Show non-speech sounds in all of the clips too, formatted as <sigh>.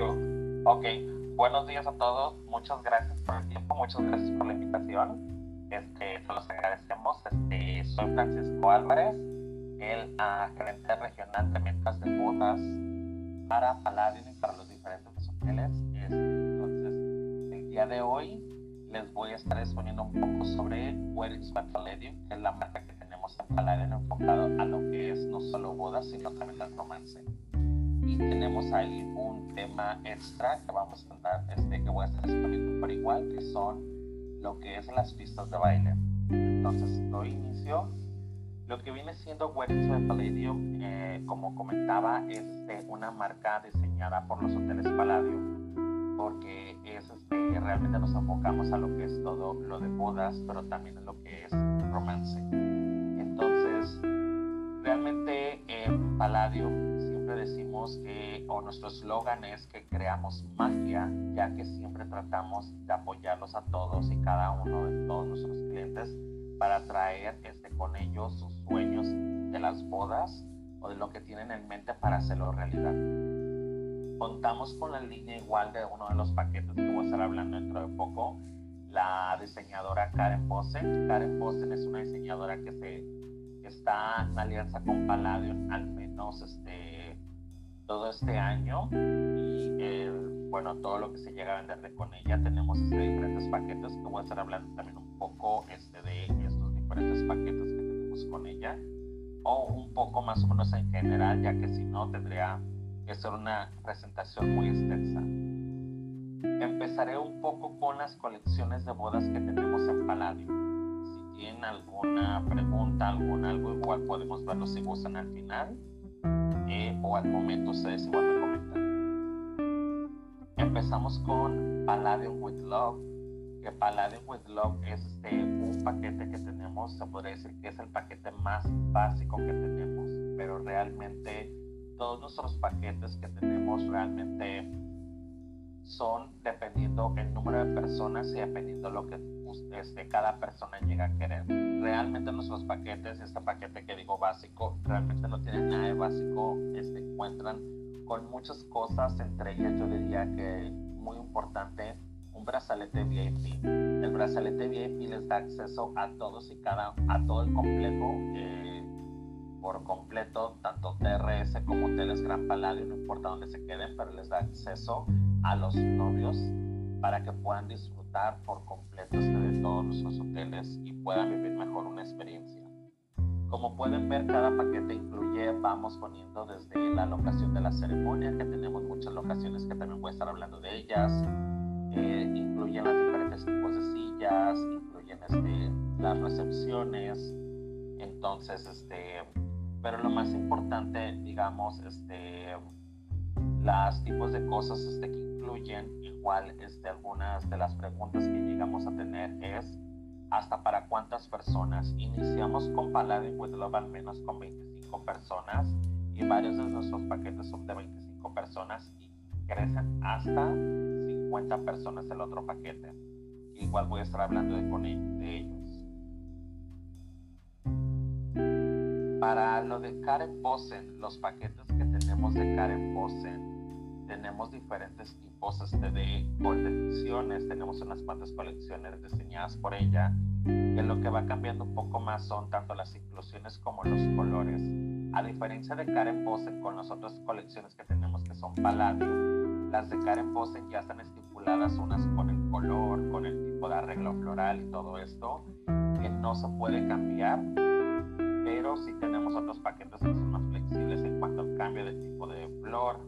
Ok, buenos días a todos. Muchas gracias por el tiempo, muchas gracias por la invitación. Este, se los agradecemos. Este, soy Francisco Álvarez, el uh, gerente regional de ventas de bodas para Palladium y para los diferentes hoteles. Este, entonces, el día de hoy les voy a estar exponiendo un poco sobre Weddings by Palladium, que es la marca que tenemos en Palladium enfocado a lo que es no solo bodas, sino también el romance y tenemos ahí un tema extra que vamos a andar, este, que voy a estar exponiendo por igual, que son lo que es las pistas de baile. Entonces, doy inicio. Lo que viene siendo Weddings Palladium, eh, como comentaba, es este, una marca diseñada por los hoteles Palladium, porque es, este, realmente nos enfocamos a lo que es todo lo de bodas, pero también en lo que es romance. Entonces, realmente en Palladium decimos que, o nuestro eslogan es que creamos magia, ya que siempre tratamos de apoyarlos a todos y cada uno de todos nuestros clientes para traer este, con ellos sus sueños de las bodas o de lo que tienen en mente para hacerlo realidad. Contamos con la línea igual de uno de los paquetes que voy a estar hablando dentro de poco, la diseñadora Karen Posen. Karen Posen es una diseñadora que se está en alianza con Palladium al menos este todo este año y bueno, todo lo que se llega a vender con ella. Tenemos este, diferentes paquetes que voy a estar hablando también un poco este, de estos diferentes paquetes que tenemos con ella o un poco más o menos en general, ya que si no tendría que ser una presentación muy extensa. Empezaré un poco con las colecciones de bodas que tenemos en Palladium. Si tienen alguna pregunta, algún algo, igual podemos verlo si gustan al final o al momento ustedes igual me comentan. Empezamos con Palladium with Love, que Palladium with Love es este, un paquete que tenemos, se podría decir que es el paquete más básico que tenemos, pero realmente todos nuestros paquetes que tenemos realmente son dependiendo el número de personas y dependiendo lo que este, cada persona llega a querer. Realmente nuestros paquetes, este paquete que digo básico, realmente no tiene nada de básico, este, encuentran con muchas cosas, entre ellas yo diría que muy importante, un brazalete VIP. El brazalete VIP les da acceso a todos y cada, a todo el complejo. Eh, por completo, tanto TRS como Hoteles Gran Paladio, no importa dónde se queden, pero les da acceso a los novios para que puedan disfrutar por completo este de todos nuestros hoteles y puedan vivir mejor una experiencia. Como pueden ver, cada paquete incluye, vamos poniendo desde la locación de la ceremonia, que tenemos muchas locaciones que también voy a estar hablando de ellas, eh, incluyen los diferentes tipos de sillas, incluyen este, las recepciones, entonces, este, pero lo más importante, digamos, este, las tipos de cosas este, que incluyen, igual este, algunas de las preguntas que llegamos a tener es hasta para cuántas personas. Iniciamos con Paladin with Love al menos con 25 personas y varios de nuestros paquetes son de 25 personas y crecen hasta 50 personas el otro paquete. Igual voy a estar hablando de, con de ellos. Para lo de Karen Bosen, los paquetes que tenemos de Karen Bosen, tenemos diferentes tipos este, de colecciones, tenemos unas cuantas colecciones diseñadas por ella, que lo que va cambiando un poco más son tanto las inclusiones como los colores. A diferencia de Karen Bosen con las otras colecciones que tenemos que son Palladium, las de Karen Bosen ya están estipuladas unas con el color, con el tipo de arreglo floral y todo esto, que no se puede cambiar pero sí tenemos otros paquetes que son más flexibles en cuanto al cambio de tipo de flor,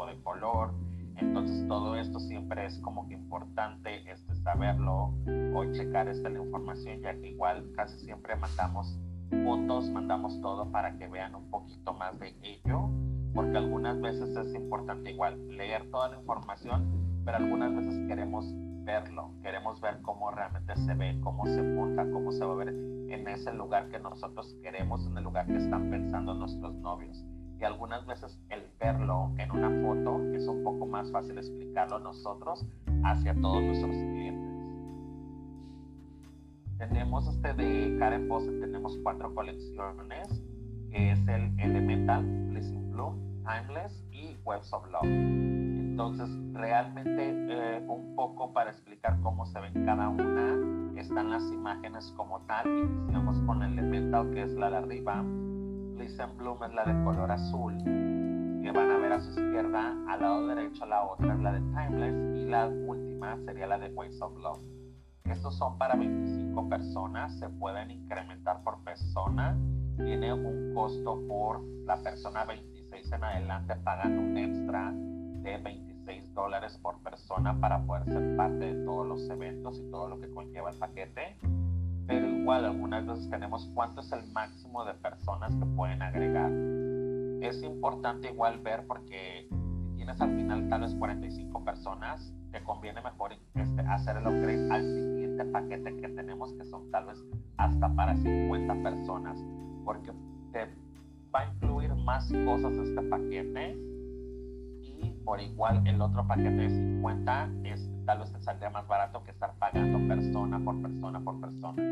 tipo de color. Entonces todo esto siempre es como que importante este, saberlo o checar esta la información, ya que igual casi siempre mandamos fotos, mandamos todo para que vean un poquito más de ello, porque algunas veces es importante igual leer toda la información, pero algunas veces queremos verlo, queremos ver cómo realmente se ve, cómo se monta, cómo se va a ver en ese lugar que nosotros queremos, en el lugar que están pensando nuestros novios. Y algunas veces el verlo en una foto es un poco más fácil explicarlo nosotros hacia todos nuestros clientes. Tenemos este de Karen Pose, tenemos cuatro colecciones, que es el Elemental, Blissing Bloom, Timeless y Webs of Love. Entonces, realmente eh, un poco para explicar cómo se ven cada una, están las imágenes como tal. Iniciamos con el Elemental, que es la de arriba. Listen Bloom es la de color azul, que van a ver a su izquierda. Al lado derecho la otra es la de Timeless y la última sería la de Ways of Love. Estos son para 25 personas, se pueden incrementar por persona. Tiene un costo por la persona 26 en adelante, pagan un extra de 26 dólares por persona para poder ser parte de todos los eventos y todo lo que conlleva el paquete. Pero igual algunas veces tenemos cuánto es el máximo de personas que pueden agregar. Es importante igual ver porque si tienes al final tal vez 45 personas, te conviene mejor este, hacer el upgrade al siguiente paquete que tenemos, que son tal vez hasta para 50 personas, porque te va a incluir más cosas este paquete por igual el otro paquete de 50 es tal vez te saldría más barato que estar pagando persona por persona por persona.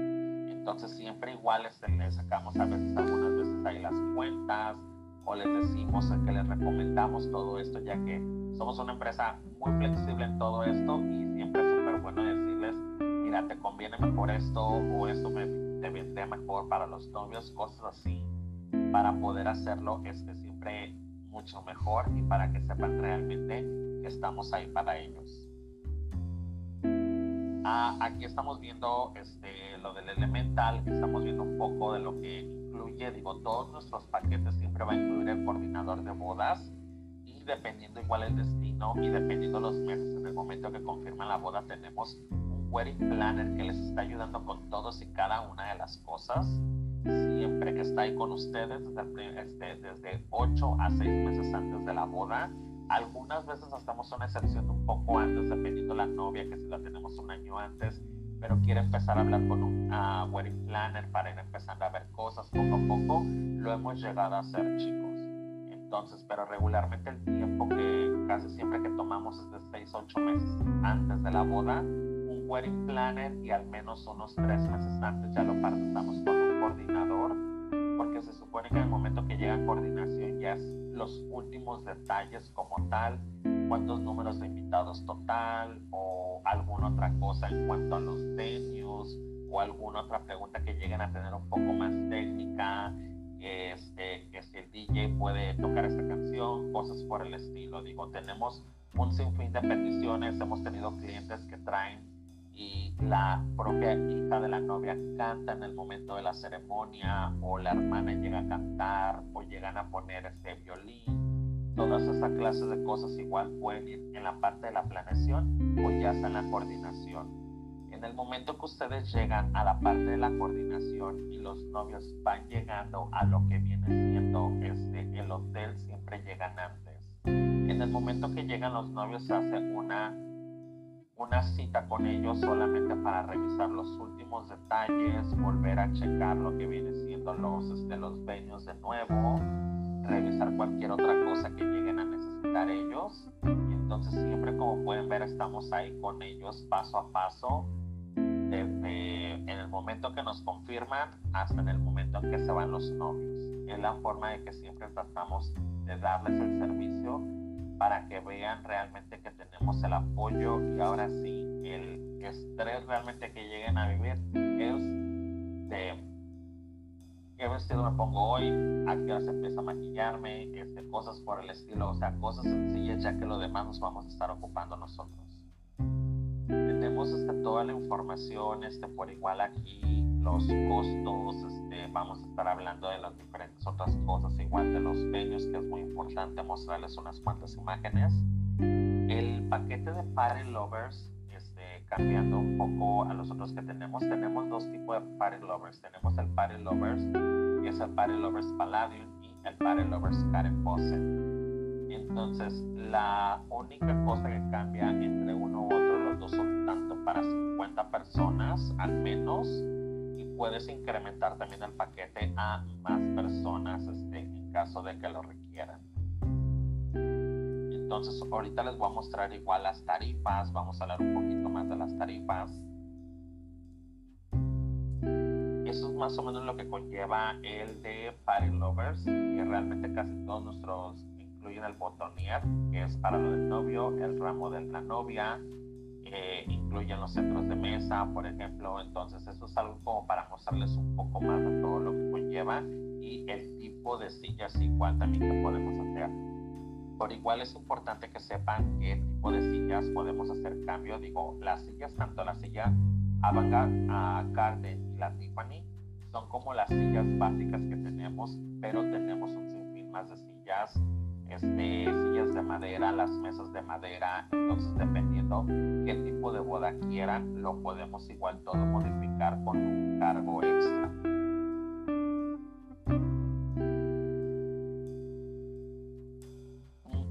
Entonces siempre igual le sacamos a veces algunas veces ahí las cuentas o les decimos que les recomendamos todo esto ya que somos una empresa muy flexible en todo esto y siempre es súper bueno decirles, mira, te conviene mejor esto o esto me, te vendría mejor para los novios, cosas así, para poder hacerlo este, siempre mucho mejor y para que sepan realmente que estamos ahí para ellos. Ah, aquí estamos viendo este, lo del elemental, estamos viendo un poco de lo que incluye, digo, todos nuestros paquetes siempre va a incluir el coordinador de bodas, dependiendo igual el destino y dependiendo los meses en el momento que confirman la boda tenemos un wedding planner que les está ayudando con todos y cada una de las cosas siempre que está ahí con ustedes desde, este, desde 8 a 6 meses antes de la boda. Algunas veces hacemos una excepción un poco antes dependiendo la novia que si la tenemos un año antes pero quiere empezar a hablar con un uh, wedding planner para ir empezando a ver cosas poco a poco lo hemos llegado a hacer chicos. Entonces, pero regularmente el tiempo que casi siempre que tomamos es de 6 8 meses antes de la boda, wedding planner y al menos unos 3 meses antes ya lo partamos con un coordinador, porque se supone que en el momento que llega coordinación ya es los últimos detalles como tal, cuántos números de invitados total o alguna otra cosa en cuanto a los venues o alguna otra pregunta que lleguen a tener un poco más técnica este, que si el DJ puede tocar esta canción, cosas por el estilo. Digo, tenemos un sinfín de peticiones, hemos tenido clientes que traen y la propia hija de la novia canta en el momento de la ceremonia o la hermana llega a cantar o llegan a poner este violín. Todas esas clases de cosas igual pueden ir en la parte de la planeación o ya está en la coordinación en el momento que ustedes llegan a la parte de la coordinación y los novios van llegando a lo que viene siendo este, el hotel, siempre llegan antes. En el momento que llegan los novios se hace una, una cita con ellos solamente para revisar los últimos detalles, volver a checar lo que viene siendo los, este, los venues de nuevo, revisar cualquier otra cosa que lleguen a necesitar ellos. Entonces siempre como pueden ver estamos ahí con ellos paso a paso en el momento que nos confirman hasta en el momento en que se van los novios. Es la forma de que siempre tratamos de darles el servicio para que vean realmente que tenemos el apoyo y ahora sí el estrés realmente que lleguen a vivir es de qué vestido me pongo hoy, a qué hora se empieza a maquillarme, este, cosas por el estilo, o sea, cosas sencillas ya que lo demás nos vamos a estar ocupando nosotros. Tenemos este, toda la información este, por igual aquí, los costos, este, vamos a estar hablando de las diferentes otras cosas, igual de los venues, que es muy importante mostrarles unas cuantas imágenes. El paquete de Party Lovers, este, cambiando un poco a los otros que tenemos, tenemos dos tipos de Party Lovers. Tenemos el Party Lovers, que es el Party Lovers Palladium, y el Party Lovers Karen Fawcett. Entonces, la única cosa que cambia entre uno u otro, los dos son tanto para 50 personas al menos puedes incrementar también el paquete a más personas este, en caso de que lo requieran. Entonces ahorita les voy a mostrar igual las tarifas, vamos a hablar un poquito más de las tarifas. Eso es más o menos lo que conlleva el de Party Lovers, que realmente casi todos nuestros incluyen el botonier, que es para lo del novio, el ramo de la novia, incluyen los centros de mesa, por ejemplo. Entonces, eso es algo como para mostrarles un poco más de todo lo que conlleva y el tipo de sillas igual también que podemos hacer. Por igual es importante que sepan qué tipo de sillas podemos hacer cambio. Digo, las sillas, tanto la silla Avantgarde, Garden y la Tiffany, son como las sillas básicas que tenemos, pero tenemos un sinfín más de sillas, este, sillas de madera, las mesas de madera, entonces dependiendo qué tipo de boda quieran, lo podemos igual todo modificar con un cargo extra.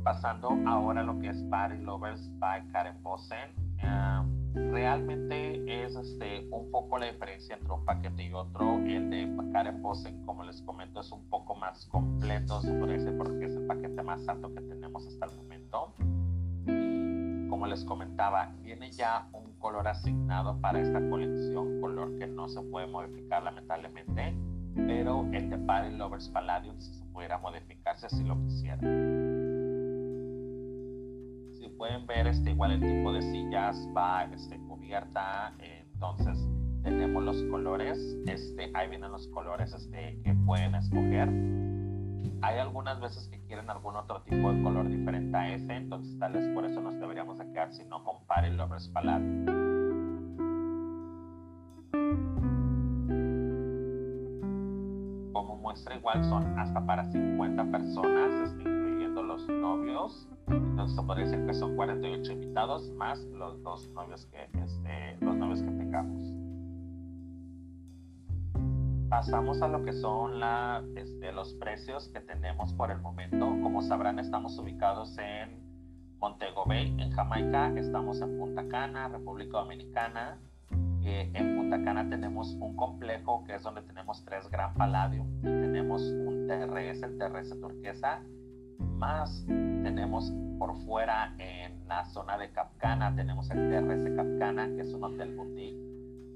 Pasando ahora a lo que es Party Lovers by Karen Bosen. Uh, realmente es este, un poco la diferencia entre un paquete y otro. El de Karen Bosen, como les comento, es un poco más completo, se decir, porque es el paquete más alto que tenemos hasta el momento. como les comentaba, viene ya un color asignado para esta colección, color que no se puede modificar lamentablemente, pero el de Party Lovers Palladium se pudiera modificarse si lo quisiera pueden ver, este, igual el tipo de sillas va este, cubierta, entonces tenemos los colores, este, ahí vienen los colores este, que pueden escoger. Hay algunas veces que quieren algún otro tipo de color diferente a ese, entonces tal vez por eso nos deberíamos de quedar si no compare el Lovers Como muestra igual son hasta para 50 personas, este, incluyendo los novios entonces podría decir que son 48 invitados más los dos novios que, este, los novios que tengamos. Pasamos a lo que son la, este, los precios que tenemos por el momento. Como sabrán, estamos ubicados en Montego Bay, en Jamaica. Estamos en Punta Cana, República Dominicana. Eh, en Punta Cana tenemos un complejo que es donde tenemos tres Gran Palladium tenemos un TRS, el TRS turquesa, más tenemos por fuera en la zona de Capcana, tenemos el TRS Capcana, que es un hotel boutique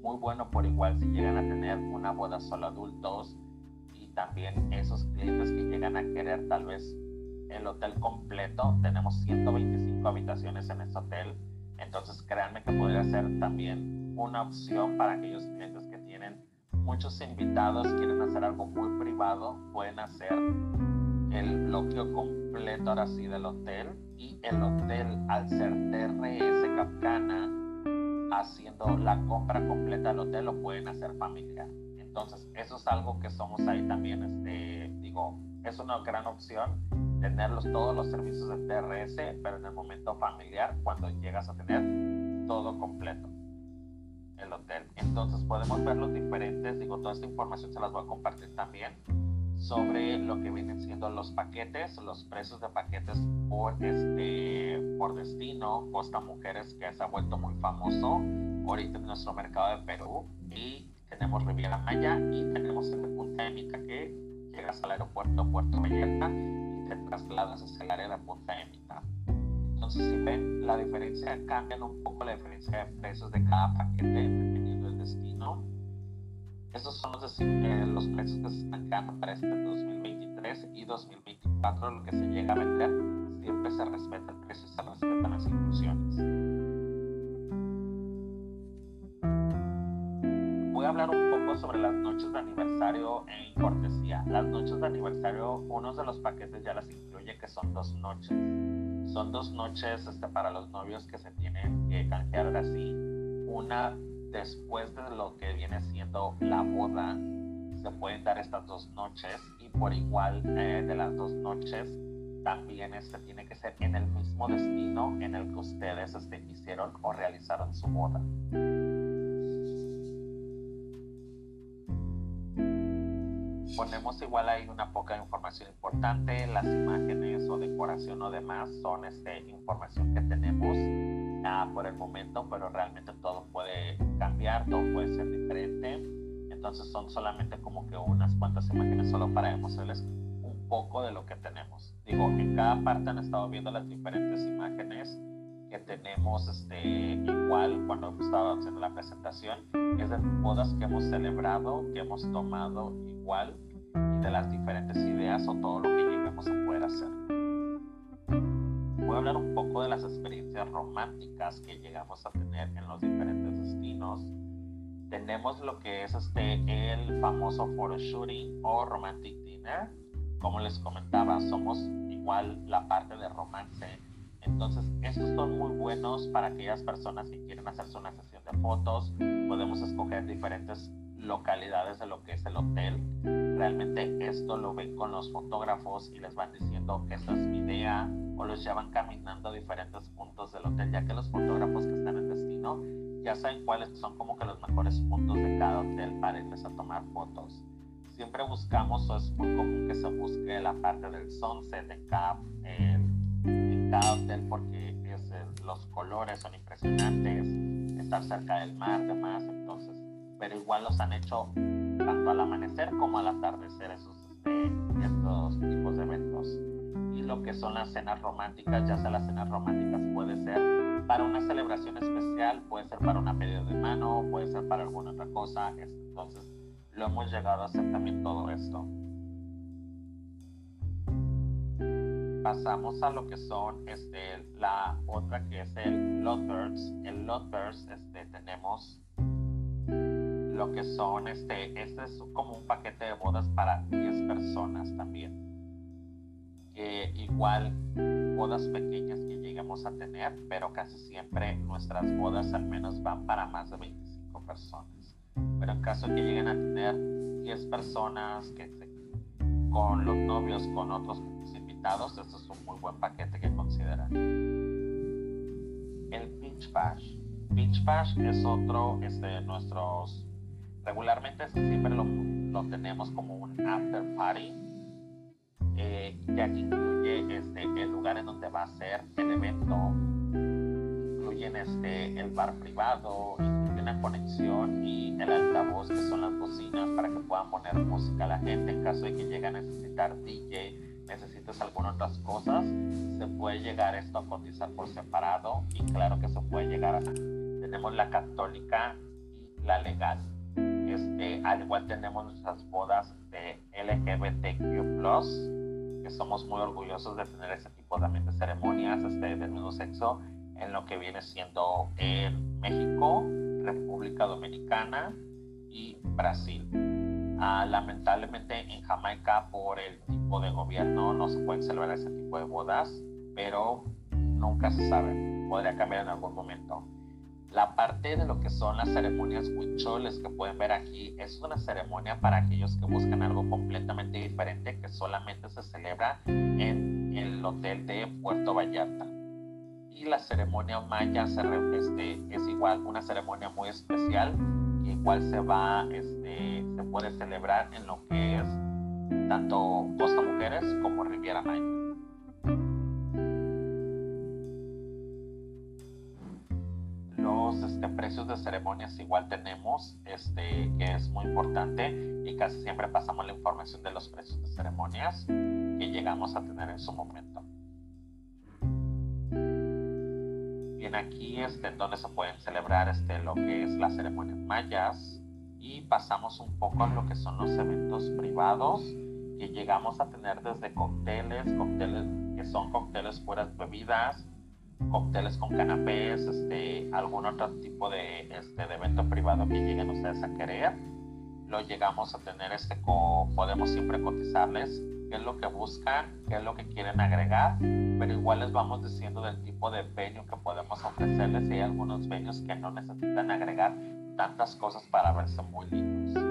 muy bueno por igual si llegan a tener una boda solo adultos y también esos clientes que llegan a querer tal vez el hotel completo, tenemos 125 habitaciones en este hotel, entonces créanme que podría ser también una opción para aquellos clientes que tienen muchos invitados, quieren hacer algo muy privado, pueden hacer el bloqueo completo ahora sí del hotel y el hotel al ser TRS Capcana haciendo la compra completa del hotel lo pueden hacer familiar. Entonces eso es algo que somos ahí también, este, digo, es una gran opción tenerlos todos los servicios de TRS, pero en el momento familiar cuando llegas a tener todo completo el hotel. Entonces podemos ver los diferentes, digo, toda esta información se las voy a compartir también sobre lo que vienen siendo los paquetes, los precios de paquetes por, este, por destino, Costa Mujeres, que se ha vuelto muy famoso ahorita en nuestro mercado de Perú, y tenemos Riviera Maya y tenemos el Punta Émica, que llegas al aeropuerto Puerto Vallarta y te trasladas hacia el área de Punta Émica. Entonces, si ven, la diferencia cambian un poco la diferencia de precios de cada paquete dependiendo del destino estos son los, eh, los precios que se están quedando para este 2023 y 2024. Lo que se llega a vender, siempre se respeta el precio se respetan las inclusiones. Voy a hablar un poco sobre las noches de aniversario en cortesía. Las noches de aniversario, uno de los paquetes ya las incluye que son dos noches. Son dos noches este, para los novios que se tienen que canjear así. Una después de lo que viene siendo la boda, se pueden dar estas dos noches y por igual eh, de las dos noches también este tiene que ser en el mismo destino en el que ustedes este, hicieron o realizaron su boda. Ponemos igual ahí una poca información importante, las imágenes o decoración o demás son este, información que tenemos por el momento, pero realmente todo puede cambiar, todo puede ser diferente. Entonces son solamente como que unas cuantas imágenes solo para demostrarles un poco de lo que tenemos. Digo, en cada parte han estado viendo las diferentes imágenes que tenemos este, igual cuando estado haciendo la presentación, es de bodas que hemos celebrado, que hemos tomado igual y de las diferentes ideas o todo lo que lleguemos a poder hacer. Hablar un poco de las experiencias románticas que llegamos a tener en los diferentes destinos. Tenemos lo que es este, el famoso photo shooting o romantic dinner. Como les comentaba, somos igual la parte de romance. Entonces, estos son muy buenos para aquellas personas que quieren hacerse una sesión de fotos. Podemos escoger diferentes localidades de lo que es el hotel. Realmente esto lo ven con los fotógrafos y les van diciendo que esta es mi idea o los llevan caminando a diferentes puntos del hotel, ya que los fotógrafos que están en destino ya saben cuáles son como que los mejores puntos de cada hotel para irles a tomar fotos. Siempre buscamos, o es muy común que se busque la parte del sunset en cada, en cada hotel porque los colores son impresionantes, estar cerca del mar, demás, entonces pero igual los han hecho tanto al amanecer como al atardecer esos, este, estos tipos de eventos. Y lo que son las cenas románticas, ya sea las cenas románticas puede ser para una celebración especial, puede ser para una pedida de mano, puede ser para alguna otra cosa. Entonces, lo hemos llegado a hacer también todo esto. Pasamos a lo que son este, la otra que es el Lovebirds. El Lovebirds este, tenemos lo que son, este, este es como un paquete de bodas para 10 personas también. igual bodas pequeñas que lleguemos a tener, pero casi siempre nuestras bodas al menos van para más de 25 personas. Pero en caso que lleguen a tener 10 personas que con los novios, con otros invitados, este es un muy buen paquete que considerar. El Beach Bash. Beach Bash es otro este, de nuestros regularmente siempre lo, tenemos como un after party, eh, ya que incluye este, el lugar en donde va a ser el evento, incluyen este, el bar privado, incluye una conexión y el altavoz que son las bocinas para que puedan poner música a la gente en caso de que llegue a necesitar DJ necesites algunas otras cosas, se puede llegar esto a cotizar por separado y claro que se puede llegar a... Tenemos la católica y la legal. Al igual tenemos nuestras bodas de LGBTQ+, que somos muy orgullosos de tener ese tipo también de ceremonias este, del mismo sexo en lo que viene siendo en México, República Dominicana y Brasil. Ah, lamentablemente en Jamaica por el tipo de gobierno no se pueden celebrar ese tipo de bodas, pero nunca se sabe, podría cambiar en algún momento. La parte de lo que son las ceremonias huicholes que pueden ver aquí es una ceremonia para aquellos que buscan algo completamente diferente que solamente se celebra en el hotel de Puerto Vallarta. Y la ceremonia maya este, es igual una ceremonia muy especial igual se va, este, se puede celebrar en lo que es tanto Costa Mujeres como Riviera Maya. Este, precios de ceremonias igual tenemos, este, que es muy importante y casi siempre pasamos la información de los precios de ceremonias que llegamos a tener en su momento. Bien, aquí este, donde se pueden celebrar este, lo que es las ceremonias mayas y pasamos un poco a lo que son los eventos privados que llegamos a tener desde cócteles, cócteles que son cócteles puras bebidas, cócteles con canapés, este, algún otro tipo de, este, de evento privado que lleguen ustedes a querer, lo llegamos a tener, este, podemos siempre cotizarles qué es lo que buscan, qué es lo que quieren agregar, pero igual les vamos diciendo del tipo de venue que podemos ofrecerles y hay algunos venues que no necesitan agregar tantas cosas para verse muy lindos.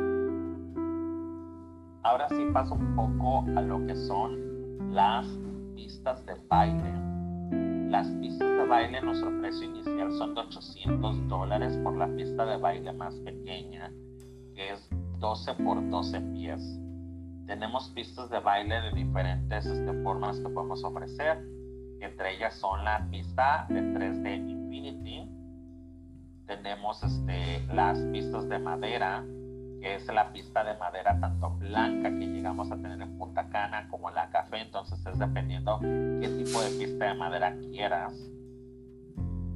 Ahora sí paso un poco a lo que son las pistas de baile las pistas de baile, nuestro precio inicial son de 800 dólares por la pista de baile más pequeña, que es 12 por 12 pies. Tenemos pistas de baile de diferentes este, formas que podemos ofrecer. Entre ellas son la pista de 3D Infinity. Tenemos este, las pistas de madera, es la pista de madera tanto blanca que llegamos a tener en Punta Cana como la café, entonces es dependiendo qué tipo de pista de madera quieras.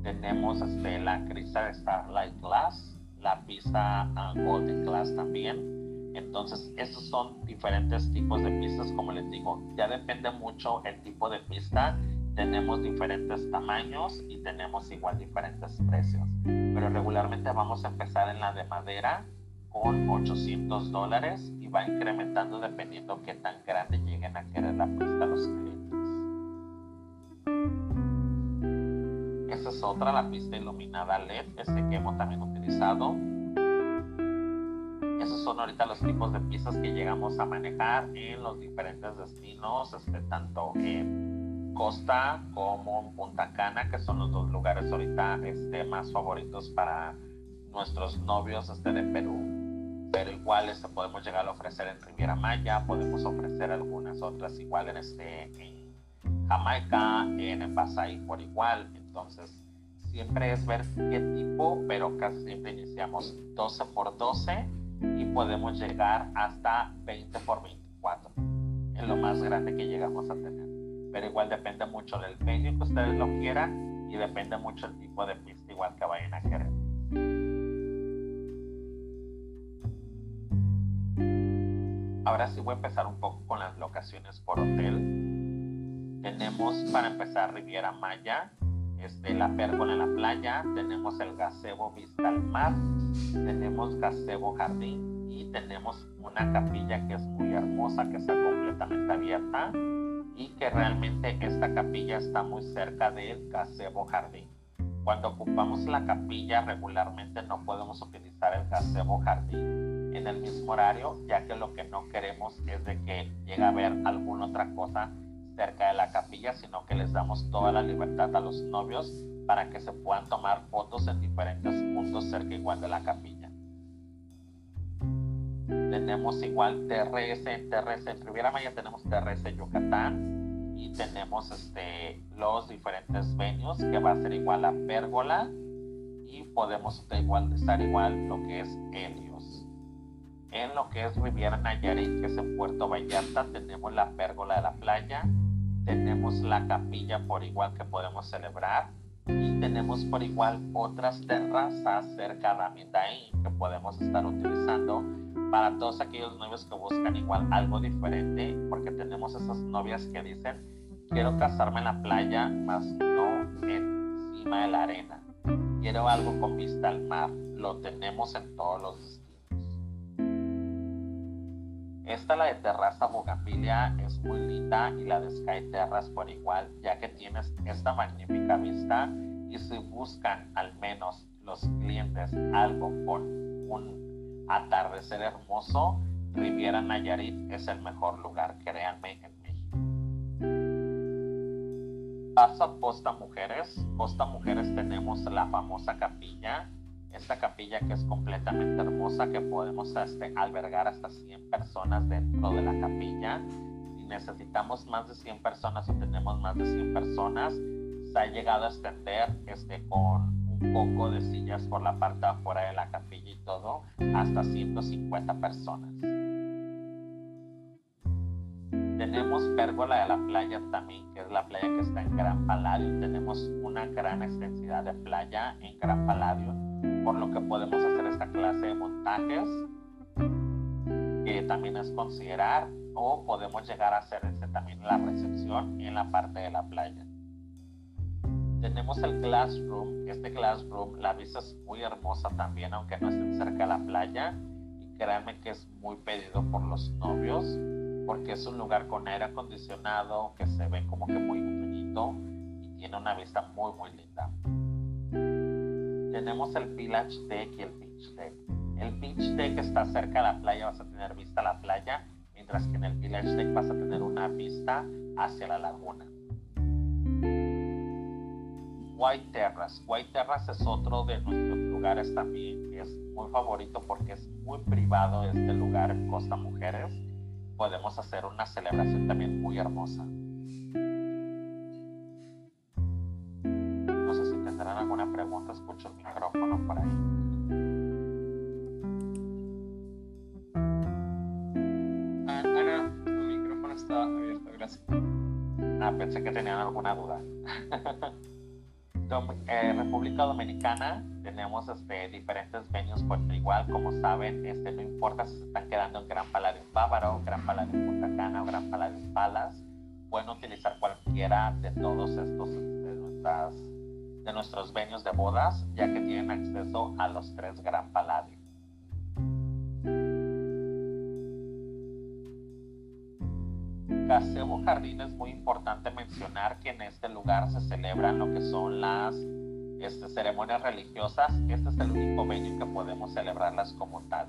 Tenemos este, la crista Starlight Glass, la pista uh, Golden Glass también. Entonces, estos son diferentes tipos de pistas, como les digo, ya depende mucho el tipo de pista tenemos diferentes tamaños y tenemos igual diferentes precios. Pero regularmente vamos a empezar en la de madera con 800 dólares y va incrementando dependiendo qué tan grande lleguen a querer la pista los clientes. Esa es otra, la pista iluminada LED, este que hemos también utilizado. Esos son ahorita los tipos de pistas que llegamos a manejar en los diferentes destinos, este, tanto en Costa como en Punta Cana, que son los dos lugares ahorita este, más favoritos para nuestros novios este, de Perú pero igual este, podemos llegar a ofrecer en Riviera Maya, podemos ofrecer algunas otras igual en, este, en Jamaica, en Envasay por igual. Entonces, siempre es ver qué tipo, pero casi siempre iniciamos 12 por 12 y podemos llegar hasta 20 por 24. Es lo más grande que llegamos a tener. Pero igual depende mucho del venue que ustedes lo quieran y depende mucho el tipo de pista igual que vayan a Ahora sí voy a empezar un poco con las locaciones por hotel. Tenemos para empezar Riviera Maya, este, la Pérgola en la playa, tenemos el gazebo vista al mar, tenemos gazebo jardín. Y tenemos una capilla que es muy hermosa, que está completamente abierta. Y que realmente esta capilla está muy cerca del gazebo jardín. Cuando ocupamos la capilla regularmente no podemos utilizar el gazebo jardín en el mismo horario, ya que lo que no queremos es de que llegue a ver alguna otra cosa cerca de la capilla, sino que les damos toda la libertad a los novios para que se puedan tomar fotos en diferentes puntos cerca igual de la capilla. Tenemos igual TRS, TRS en Riviera Maya tenemos TRS Yucatán y tenemos este, los diferentes venues que va a ser igual a Pérgola y podemos igual, estar igual lo que es el en lo que es Riviera Nayarit, que es en Puerto Vallarta, tenemos la pérgola de la playa, tenemos la capilla por igual que podemos celebrar y tenemos por igual otras terrazas cerca de Amidain que podemos estar utilizando para todos aquellos novios que buscan igual algo diferente, porque tenemos esas novias que dicen, quiero casarme en la playa, más no encima de la arena. Quiero algo con vista al mar. Lo tenemos en todos los esta, la de Terraza Bugambilia, es muy linda y la de Sky Terras por igual, ya que tienes esta magnífica vista y si buscan al menos los clientes algo con un atardecer hermoso, Riviera Nayarit es el mejor lugar, créanme, en México. Pasa Posta Mujeres. Posta Mujeres tenemos la famosa capilla esta capilla que es completamente hermosa, que podemos este, albergar hasta 100 personas dentro de la capilla. Si necesitamos más de 100 personas o tenemos más de 100 personas, se ha llegado a extender este, con un poco de sillas por la parte afuera de la capilla y todo, hasta 150 personas. Tenemos Pérgola de la Playa también, que es la playa que está en Gran Paladio. Tenemos una gran extensidad de playa en Gran Paladio por lo que podemos hacer esta clase de montajes, que también es considerar, o podemos llegar a hacer este, también la recepción en la parte de la playa. Tenemos el Classroom, este Classroom, la vista es muy hermosa también, aunque no esté cerca de la playa, y créanme que es muy pedido por los novios, porque es un lugar con aire acondicionado, que se ve como que muy bonito, y tiene una vista muy, muy linda tenemos el Village Deck y el Beach Deck. El Beach Deck está cerca de la playa, vas a tener vista a la playa, mientras que en el Village Deck vas a tener una vista hacia la laguna. White Terrace. White Terrace es otro de nuestros lugares también que es muy favorito porque es muy privado este lugar en Costa Mujeres. Podemos hacer una celebración también muy hermosa. Alguna pregunta, escucho el micrófono por ahí. Ah, Ana, tu micrófono está abierto, gracias. Ah, pensé que tenían alguna duda. <laughs> Eh, República Dominicana tenemos este, diferentes venues por igual, como saben, este, no importa si se están quedando en Gran Paladio Bávaro, Gran Paladio Punta Cana o Gran Paladio Palas, pueden utilizar cualquiera de todos estos de, nuestras, de nuestros venues de bodas, ya que tienen acceso a los tres Gran Palladium. Gazebo Jardín es muy importante mencionar que en este lugar se celebran lo que son las este, ceremonias religiosas. Este es el único venue que podemos celebrarlas como tal.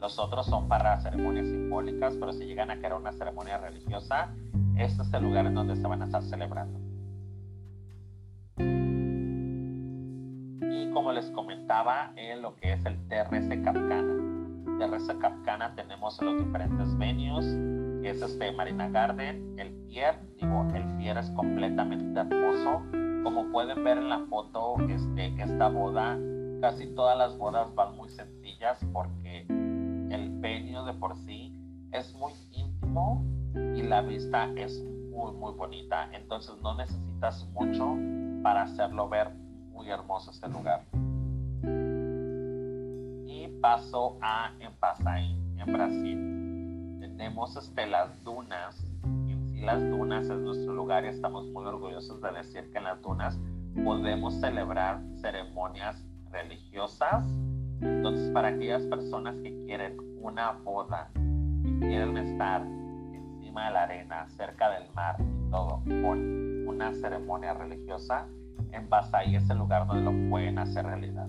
Los otros son para ceremonias simbólicas, pero si llegan a querer una ceremonia religiosa, este es el lugar en donde se van a estar celebrando. Y como les comentaba, en lo que es el TRC Capcana. TRC Capcana tenemos los diferentes venues, es este Marina Garden, el Pier, digo, el Pier es completamente hermoso. Como pueden ver en la foto, este, esta boda, casi todas las bodas van muy sencillas porque el venue de por sí es muy íntimo y la vista es muy muy bonita entonces no necesitas mucho para hacerlo ver muy hermoso este lugar. Y paso a en Pasay en Brasil. Tenemos este, las dunas. En sí las dunas es nuestro lugar y estamos muy orgullosos de decir que en las dunas podemos celebrar ceremonias religiosas. Entonces para aquellas personas que quieren una boda y quieren estar de la arena, cerca del mar y todo, con una ceremonia religiosa, en Basay es el lugar donde lo pueden hacer realidad.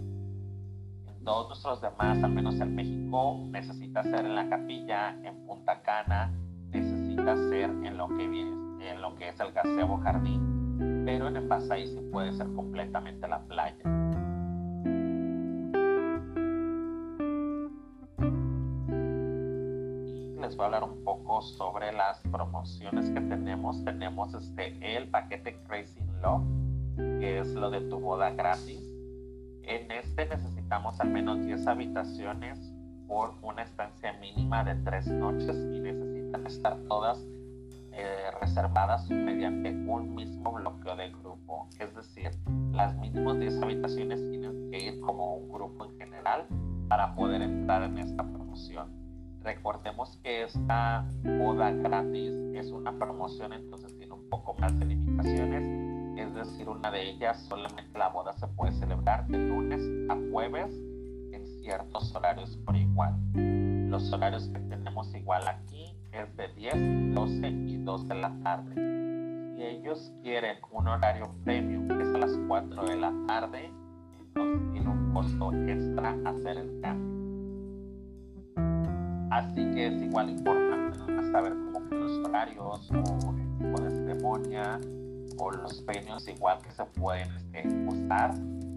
Todos nuestros demás, al menos en México, necesita ser en la capilla, en Punta Cana, necesita ser en lo que viene, en lo que es el gazebo jardín, pero en Basay sí puede ser completamente la playa. les voy a hablar un poco sobre las promociones que tenemos. Tenemos este, el paquete Crazy Love, que es lo de tu boda gratis. En este necesitamos al menos 10 habitaciones por una estancia mínima de 3 noches y necesitan estar todas eh, reservadas mediante un mismo bloqueo de grupo. Es decir, las mínimas 10 habitaciones tienen que ir como un grupo en general para poder entrar en esta promoción. Recordemos que esta boda gratis es una promoción, entonces tiene un poco más de limitaciones. Es decir, una de ellas solamente la boda se puede celebrar de lunes a jueves en ciertos horarios por igual. Los horarios que tenemos igual aquí es de 10, 12 y 2 de la tarde. Si ellos quieren un horario premium, que es a las 4 de la tarde, entonces tiene un costo extra hacer el cambio. Así que es igual importante saber como que los horarios o el tipo de ceremonia o los peños igual que se pueden este,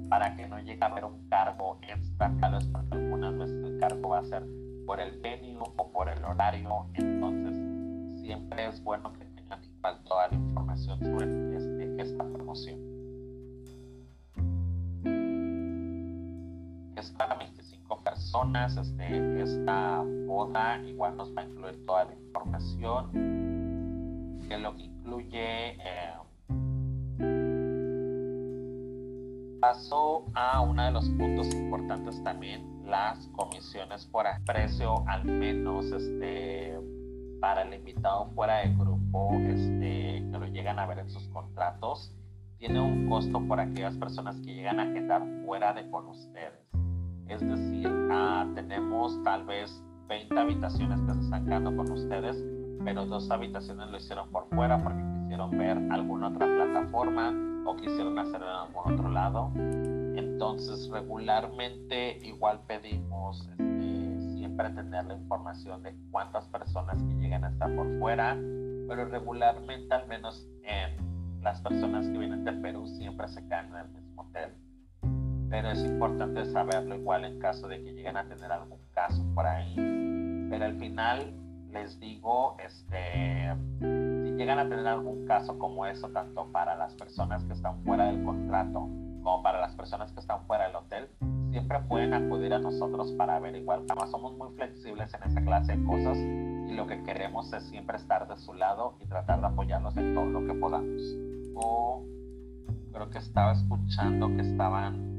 para que no llegue a haber un cargo extra, tal vez porque algunas veces el cargo va a ser por el venue o por el horario, entonces siempre es bueno que tengan igual toda la información sobre este, esta promoción. Es para personas. Este, esta boda igual nos va a incluir toda la información, que lo que incluye eh, paso a uno de los puntos importantes también, las comisiones por precio al menos este para el invitado fuera del grupo este, que lo llegan a ver en sus contratos tiene un costo por aquellas personas que llegan a quedar fuera de con ustedes. Es decir, ah, tenemos tal vez 20 habitaciones que se están quedando con ustedes, pero dos habitaciones lo hicieron por fuera porque quisieron ver alguna otra plataforma o quisieron hacerlo en algún otro lado. Entonces, regularmente igual pedimos este, siempre tener la información de cuántas personas que llegan a estar por fuera, pero regularmente al menos en las personas que vienen de Perú siempre se quedan en el mismo hotel pero es importante saberlo igual en caso de que lleguen a tener algún caso por ahí. Pero al final les digo, este, si llegan a tener algún caso como eso, tanto para las personas que están fuera del contrato como para las personas que están fuera del hotel, siempre pueden acudir a nosotros para ver igual. Además, somos muy flexibles en esa clase de cosas y lo que queremos es siempre estar de su lado y tratar de apoyarlos en todo lo que podamos. O creo que estaba escuchando que estaban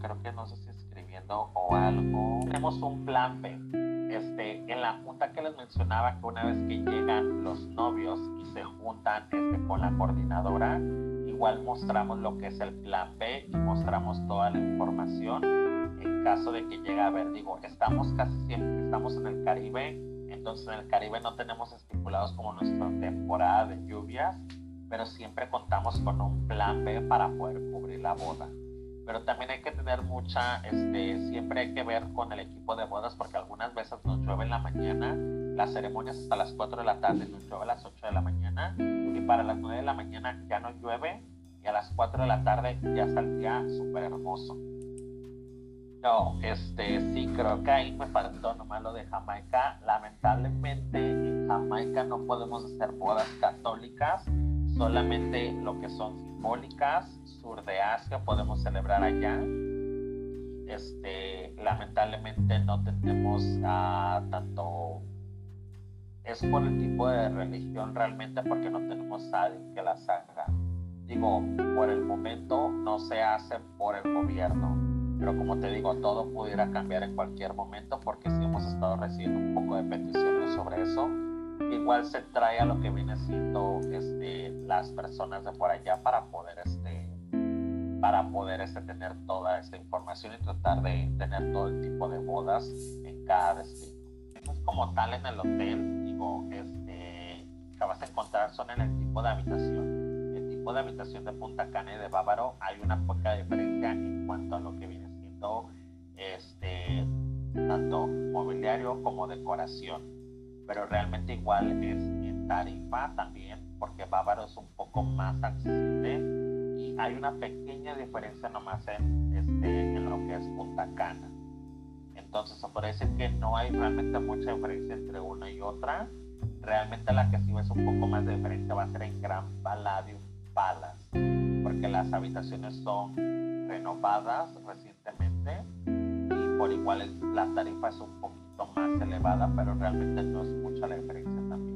creo que no sé si escribiendo o algo. Tenemos un plan B. este, en la junta que les mencionaba que una vez que llegan los novios y se juntan este, con la coordinadora, igual mostramos lo que es el plan B y mostramos toda la información. En caso de que llegue a ver, digo, estamos casi siempre, estamos en el Caribe, entonces en el Caribe no tenemos estipulados como nuestra temporada de lluvias, pero siempre contamos con un plan B para poder cubrir la boda pero también hay que tener mucha, este, siempre hay que ver con el equipo de bodas porque algunas veces nos llueve en la mañana, las ceremonias hasta las 4 de la tarde, nos llueve a las 8 de la mañana y para las 9 de la mañana ya no llueve y a las 4 de la tarde ya está el día súper hermoso. No, este, sí, creo que ahí me faltó nomás lo de Jamaica. Lamentablemente en Jamaica no podemos hacer bodas católicas, solamente lo que son simbólicas sur de Asia podemos celebrar allá. Este, lamentablemente no tenemos uh, tanto es por el tipo de religión realmente porque no tenemos a alguien que las haga. Digo, por el momento no se hace por el gobierno, pero como te digo, todo pudiera cambiar en cualquier momento porque sí hemos estado recibiendo un poco de peticiones sobre eso. Igual se trae a lo que viene siendo este, las personas de por allá para poder este, para poder este, tener toda esta información y tratar de tener todo el tipo de bodas en cada destino. Es como tal en el hotel, digo, este, que vas a encontrar son en el tipo de habitación. El tipo de habitación de Punta Cana y de Bávaro hay una poca diferencia en cuanto a lo que viene siendo este, tanto mobiliario como decoración. Pero realmente igual es en tarifa también, porque Bávaro es un poco más accesible hay una pequeña diferencia nomás en, este, en lo que es Punta Cana. Entonces se puede que no hay realmente mucha diferencia entre una y otra. Realmente la que sí ves un poco más de diferencia va a ser en Gran Palladium Palace, porque las habitaciones son renovadas recientemente y por igual la tarifa es un más elevada, pero realmente no es mucha la diferencia también.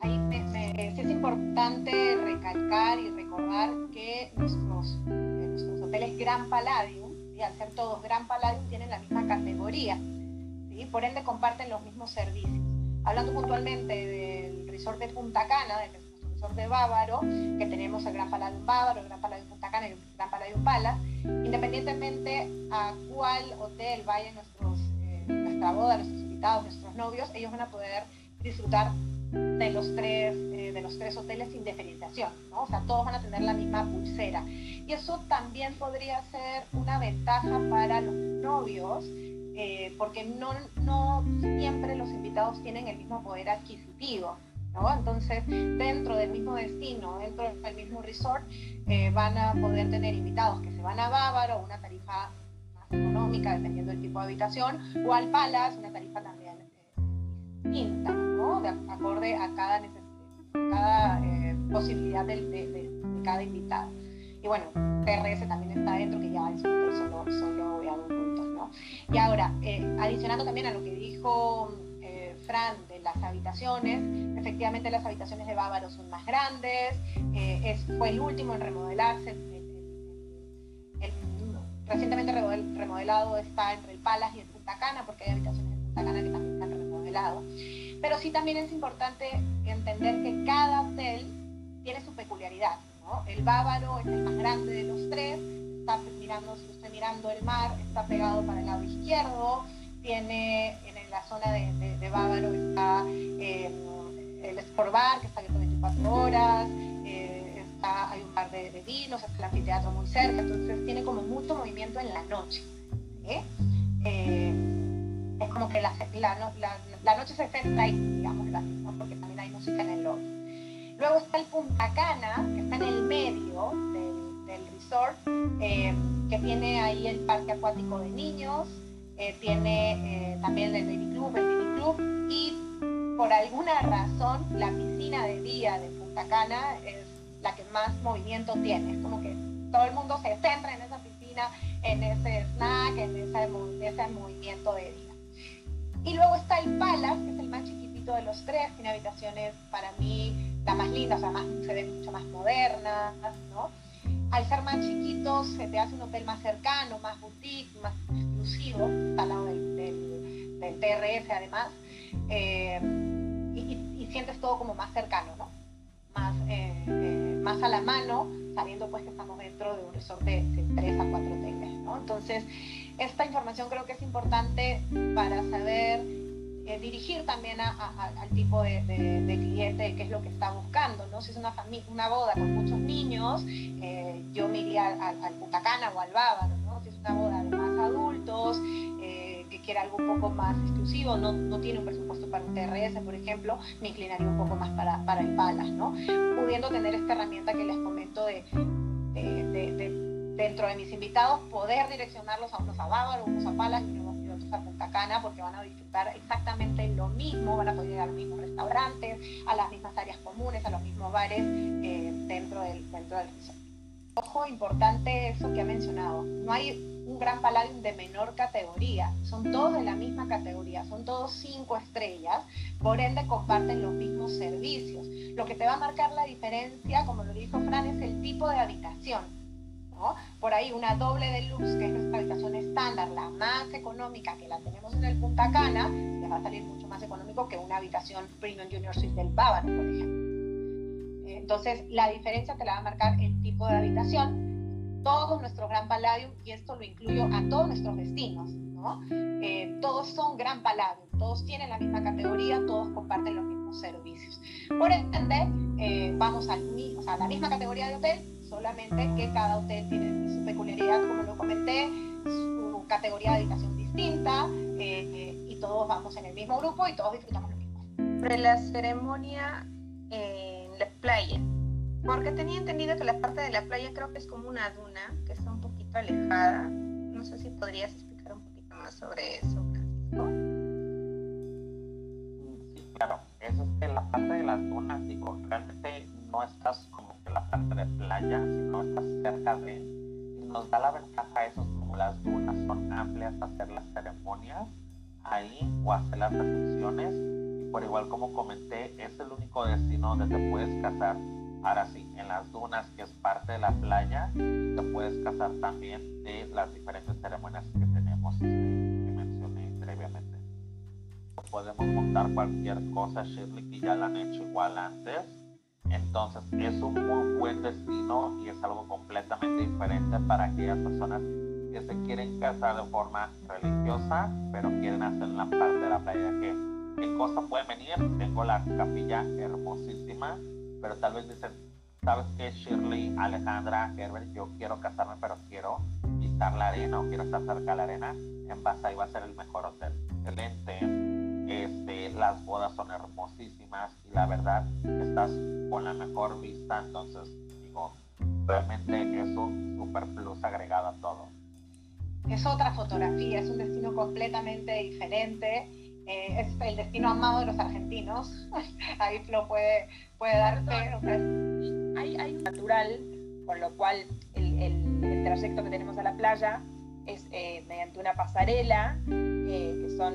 Ahí es importante recalcar y recordar que nuestros, hoteles Gran Palladium, y al ser todos Gran Palladium, tienen la misma categoría. ¿sí? Por ende, comparten los mismos servicios. Hablando puntualmente del resort de Punta Cana, del resort de Bávaro, que tenemos el Gran Palladium Bávaro, el Gran Palladium Punta Cana y el Gran Palladium Pala, independientemente a cuál hotel vayan nuestros, eh, nuestra boda, nuestros invitados, nuestros novios, ellos van a poder disfrutar de los tres, eh, de los tres hoteles sin diferenciación, ¿no? O sea, todos van a tener la misma pulsera. Y eso también podría ser una ventaja para los novios, eh, porque no, no siempre los invitados tienen el mismo poder adquisitivo. ¿no? Entonces, dentro del mismo destino, dentro del mismo resort, eh, van a poder tener invitados que se van a Bávaro, una tarifa económica, dependiendo del tipo de habitación, o al Palace, una tarifa también distinta de acorde a cada, cada eh, posibilidad de, cada invitado. Y bueno, TRS también está dentro, que ya es solo, solo adultos, ¿no? Y ahora, eh, adicionando también a lo que dijo eh, Fran de las habitaciones, efectivamente las habitaciones de Bávaro son más grandes, es, fue el último en remodelarse, el, recientemente remodelado está entre el Palace y el Punta Cana, porque hay habitaciones en Punta Cana que también están remodelados. Pero sí también es importante entender que cada hotel tiene su peculiaridad. El bávaro es el más grande de los tres, está mirando, si usted mirando el mar, está pegado para el lado izquierdo, tiene en la zona de, bávaro está eh, el Sport Bar, que está abierto 24 horas, hay un par de, vinos, está el anfiteatro muy cerca, entonces tiene como mucho movimiento en la noche. ¿eh? es como que la, la, noche se centra ahí, digamos, porque también hay música en el lobby. Luego está el Punta Cana, que está en el medio del, resort, eh, que tiene ahí el parque acuático de niños, eh, tiene eh, también el baby club, el baby club, y por alguna razón la piscina de día de Punta Cana la que más movimiento tiene. Es como que todo el mundo se centra en esa piscina, en ese snack, en ese movimiento de día. Y luego está el Palace, que es el más chiquitito de los tres, tiene habitaciones para mí la más linda, o sea, más, se ven mucho más modernas, ¿no? Al ser más chiquitos se te hace un hotel más cercano, más boutique, más exclusivo, está al lado del, del TRF además, eh, y, sientes todo como más cercano, ¿no? Más, a la mano, sabiendo pues que estamos dentro de un resort de, de 3 a 4 hoteles, ¿no? Entonces, esta información creo que es importante para saber eh, dirigir también al tipo de, cliente qué es lo que está buscando, ¿no? Si es una, una boda con muchos niños, eh, yo me iría al, al Punta Cana o al Bávaro, ¿no? Si es una boda de más adultos, eh, quiere algo un poco más exclusivo, no, no, tiene un presupuesto para un TRS, por ejemplo, me inclinaría un poco más para, para el Palas, ¿no? Pudiendo tener esta herramienta que les comento de, de dentro de mis invitados poder direccionarlos a unos a Bávaro, unos a Palas y otros a Punta Cana porque van a disfrutar exactamente lo mismo, van a poder ir a los mismos restaurantes, a las mismas áreas comunes, a los mismos bares eh, dentro, del, dentro del. Ojo, importante eso que ha mencionado, no hay un gran palladium de menor categoría, son todos de la misma categoría, son todos cinco estrellas, por ende comparten los mismos servicios. Lo que te va a marcar la diferencia, como lo dijo Fran, es el tipo de habitación por ahí una doble deluxe, que es nuestra habitación estándar, la más económica que la tenemos en el Punta Cana, les va a salir mucho más económico que una habitación Premium Junior Suite del Bávaro, por ejemplo. Entonces, la diferencia te la va a marcar el tipo de habitación, todo nuestro Gran Palladium, y esto lo incluyo a todos nuestros destinos, ¿no? Eh, todos son Gran Palladium, todos tienen la misma categoría, todos comparten los mismos servicios. Por ende, eh, vamos a la misma categoría de hotel, solamente que cada hotel tiene su peculiaridad, como lo comenté, su categoría de habitación distinta eh, y todos vamos en el mismo grupo y todos disfrutamos lo mismo. Sobre la ceremonia en la playa, porque tenía entendido que la parte de la playa creo que es como una duna, que está un poquito alejada. No sé si podrías explicar un poquito más sobre eso, Francisco. Sí, claro. Es que la parte de las dunas, digo, realmente no estás la parte de playa, sino está cerca de, nos da la ventaja eso, como las dunas son amplias, hacer las ceremonias ahí o hacer las recepciones. Y por igual como comenté, es el único destino donde te puedes casar. Ahora sí, en las dunas, que es parte de la playa, te puedes casar también de las diferentes ceremonias que tenemos, este, que mencioné previamente. Podemos montar cualquier cosa, Shirley, que ya la han hecho igual antes entonces es un muy buen destino y es algo completamente diferente para aquellas personas que se quieren casar de forma religiosa, pero quieren hacer la parte de la playa que en Costa pueden venir. Tengo la capilla hermosísima, pero tal vez dicen, ¿sabes qué? Shirley, Alejandra, Herbert, yo quiero casarme, pero quiero visitar la arena o quiero estar cerca de la arena. En Basay va a ser el mejor hotel. Excelente este, las bodas son hermosísimas y la verdad estás con la mejor vista, entonces digo, realmente es un super plus agregado a todo. Es otra fotografía, es un destino completamente diferente. Eh, es el destino amado de los argentinos. <laughs> Ahí lo puede, puede dar Hay, natural, con lo cual el, trayecto que tenemos a la playa es eh, mediante una pasarela, eh, que son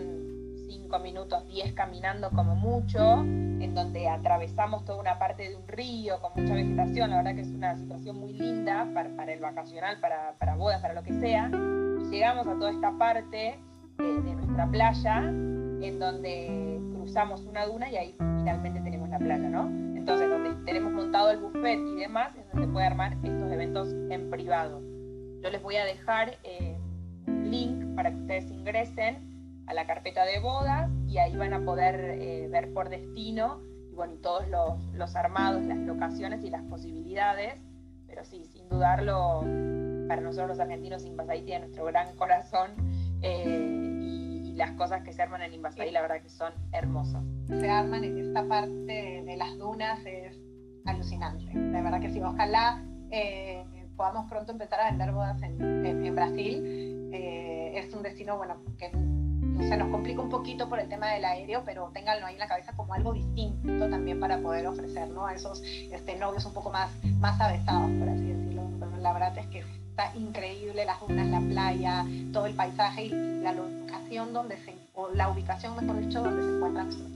5 minutos, 10 caminando como mucho, en donde atravesamos toda una parte de un río con mucha vegetación, la verdad que es una situación muy linda para, el vacacional, para, para, bodas, para lo que sea, llegamos a toda esta parte de nuestra playa, en donde cruzamos una duna y ahí finalmente tenemos la playa, ¿no? Entonces, donde tenemos montado el buffet y demás, es donde se puede armar estos eventos en privado. Yo les voy a dejar eh, un link para que ustedes ingresen a la carpeta de bodas y ahí van a poder eh, ver por destino y bueno, todos los, los, armados, las locaciones y las posibilidades. Pero sí, sin dudarlo, para nosotros los argentinos, Invasaí tiene nuestro gran corazón eh, las cosas que se arman en Invasaí, la verdad que son hermosas. Se arman en esta parte de las dunas es alucinante. La verdad que sí, ojalá eh, podamos pronto empezar a vender bodas en, en, en Brasil. es un destino, bueno, que se nos complica un poquito por el tema del aéreo, pero ténganlo ahí en la cabeza como algo distinto también para poder ofrecer ¿no? a esos este, novios un poco más, más avesados, por así decirlo. Pero la verdad es que está increíble las dunas, la playa, todo el paisaje y la ubicación donde se, o la ubicación, mejor dicho, donde se encuentran nuestros